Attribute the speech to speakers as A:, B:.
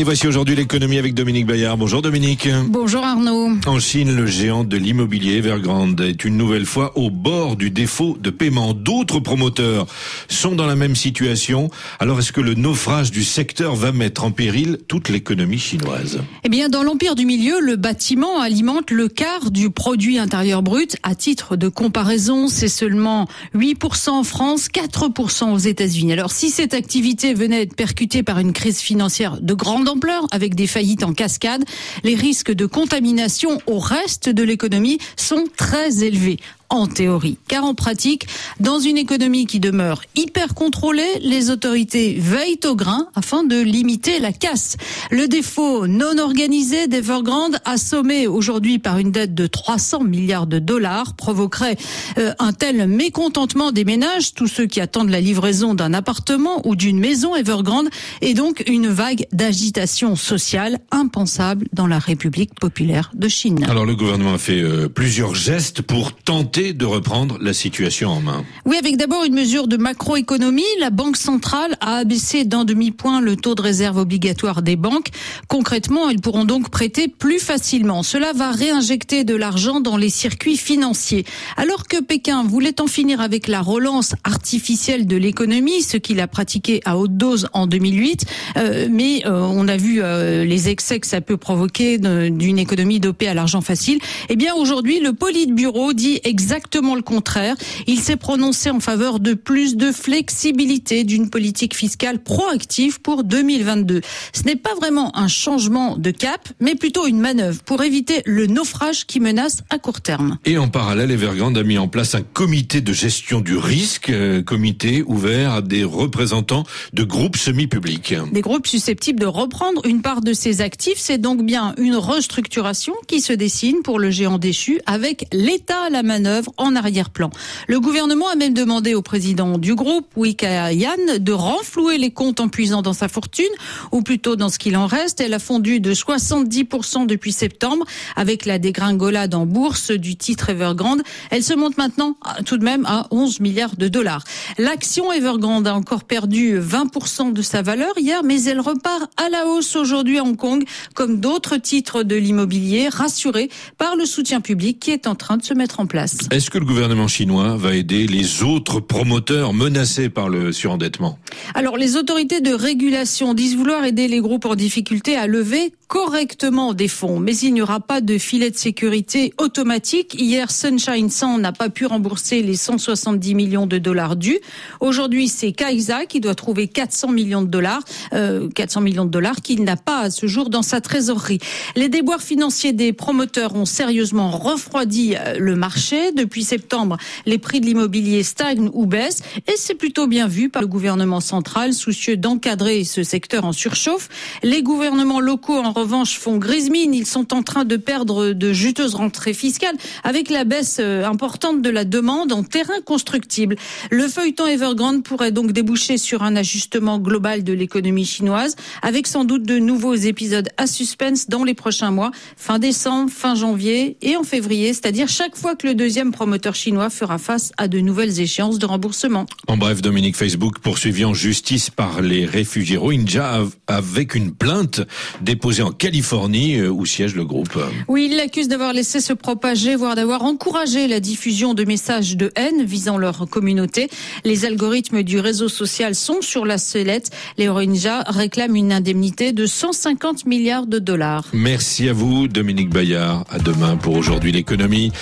A: Et voici aujourd'hui l'économie avec Dominique Bayard. Bonjour Dominique.
B: Bonjour Arnaud.
A: En Chine, le géant de l'immobilier Evergrande est une nouvelle fois au bord du défaut de paiement. D'autres promoteurs sont dans la même situation. Alors est-ce que le naufrage du secteur va mettre en péril toute l'économie chinoise?
B: Eh bien, dans l'empire du milieu, le bâtiment alimente le quart du produit intérieur brut. À titre de comparaison, c'est seulement 8% en France, 4% aux États-Unis. Alors si cette activité venait être percutée par une crise financière de grande ampleur avec des faillites en cascade, les risques de contamination au reste de l'économie sont très élevés en théorie. Car en pratique, dans une économie qui demeure hyper contrôlée, les autorités veillent au grain afin de limiter la casse. Le défaut non organisé d'Evergrande, assommé aujourd'hui par une dette de 300 milliards de dollars, provoquerait euh, un tel mécontentement des ménages, tous ceux qui attendent la livraison d'un appartement ou d'une maison Evergrande, et donc une vague d'agitation sociale impensable dans la République populaire de Chine.
A: Alors le gouvernement a fait euh, plusieurs gestes pour tenter de reprendre la situation en main.
B: Oui, avec d'abord une mesure de macroéconomie. La Banque centrale a abaissé d'un demi-point le taux de réserve obligatoire des banques. Concrètement, elles pourront donc prêter plus facilement. Cela va réinjecter de l'argent dans les circuits financiers. Alors que Pékin voulait en finir avec la relance artificielle de l'économie, ce qu'il a pratiqué à haute dose en 2008, euh, mais euh, on a vu euh, les excès que ça peut provoquer d'une économie dopée à l'argent facile. Eh bien, aujourd'hui, le Politburo dit exactement exactement le contraire. Il s'est prononcé en faveur de plus de flexibilité d'une politique fiscale proactive pour 2022. Ce n'est pas vraiment un changement de cap, mais plutôt une manœuvre pour éviter le naufrage qui menace à court terme.
A: Et en parallèle, Evergrande a mis en place un comité de gestion du risque, euh, comité ouvert à des représentants de groupes semi-publics.
B: Des groupes susceptibles de reprendre une part de ses actifs. C'est donc bien une restructuration qui se dessine pour le géant déchu avec l'État à la manœuvre en arrière-plan. Le gouvernement a même demandé au président du groupe, Wika Yan, de renflouer les comptes en puisant dans sa fortune, ou plutôt dans ce qu'il en reste. Elle a fondu de 70% depuis septembre avec la dégringolade en bourse du titre Evergrande. Elle se monte maintenant tout de même à 11 milliards de dollars. L'action Evergrande a encore perdu 20% de sa valeur hier, mais elle repart à la hausse aujourd'hui à Hong Kong, comme d'autres titres de l'immobilier, rassurés par le soutien public qui est en train de se mettre en place.
A: Est-ce que le gouvernement chinois va aider les autres promoteurs menacés par le surendettement?
B: Alors, les autorités de régulation disent vouloir aider les groupes en difficulté à lever correctement des fonds, mais il n'y aura pas de filet de sécurité automatique. Hier, Sunshine 100 n'a pas pu rembourser les 170 millions de dollars dus. Aujourd'hui, c'est Kaisa qui doit trouver 400 millions de dollars, euh, 400 millions de dollars qu'il n'a pas à ce jour dans sa trésorerie. Les déboires financiers des promoteurs ont sérieusement refroidi euh, le marché. Depuis septembre, les prix de l'immobilier stagnent ou baissent et c'est plutôt bien vu par le gouvernement central soucieux d'encadrer ce secteur en surchauffe. Les gouvernements locaux en revanche font grise mine. Ils sont en train de perdre de juteuses rentrées fiscales avec la baisse euh, importante de la demande en terrain constructible. Le feuilleton Evergrande pourrait donc déboucher sur un ajustement global de l'économie chinoise avec sans doute de nouveaux épisodes à suspense dans les prochains mois, fin décembre, fin janvier et en février, c'est-à-dire chaque fois que le deuxième promoteur chinois fera face à de nouvelles échéances de remboursement.
A: En bref, Dominique Facebook poursuivi en justice par les réfugiés Rohingyas avec une plainte déposée en Californie euh, où siège le groupe.
B: Oui, il l'accuse d'avoir laissé se propager, voire d'avoir encouragé la diffusion de messages de haine visant leur communauté. Les algorithmes du réseau social sont sur la sellette. Les Rohingyas réclament une indemnité de 150 milliards de dollars.
A: Merci à vous, Dominique Bayard. À demain pour aujourd'hui l'économie.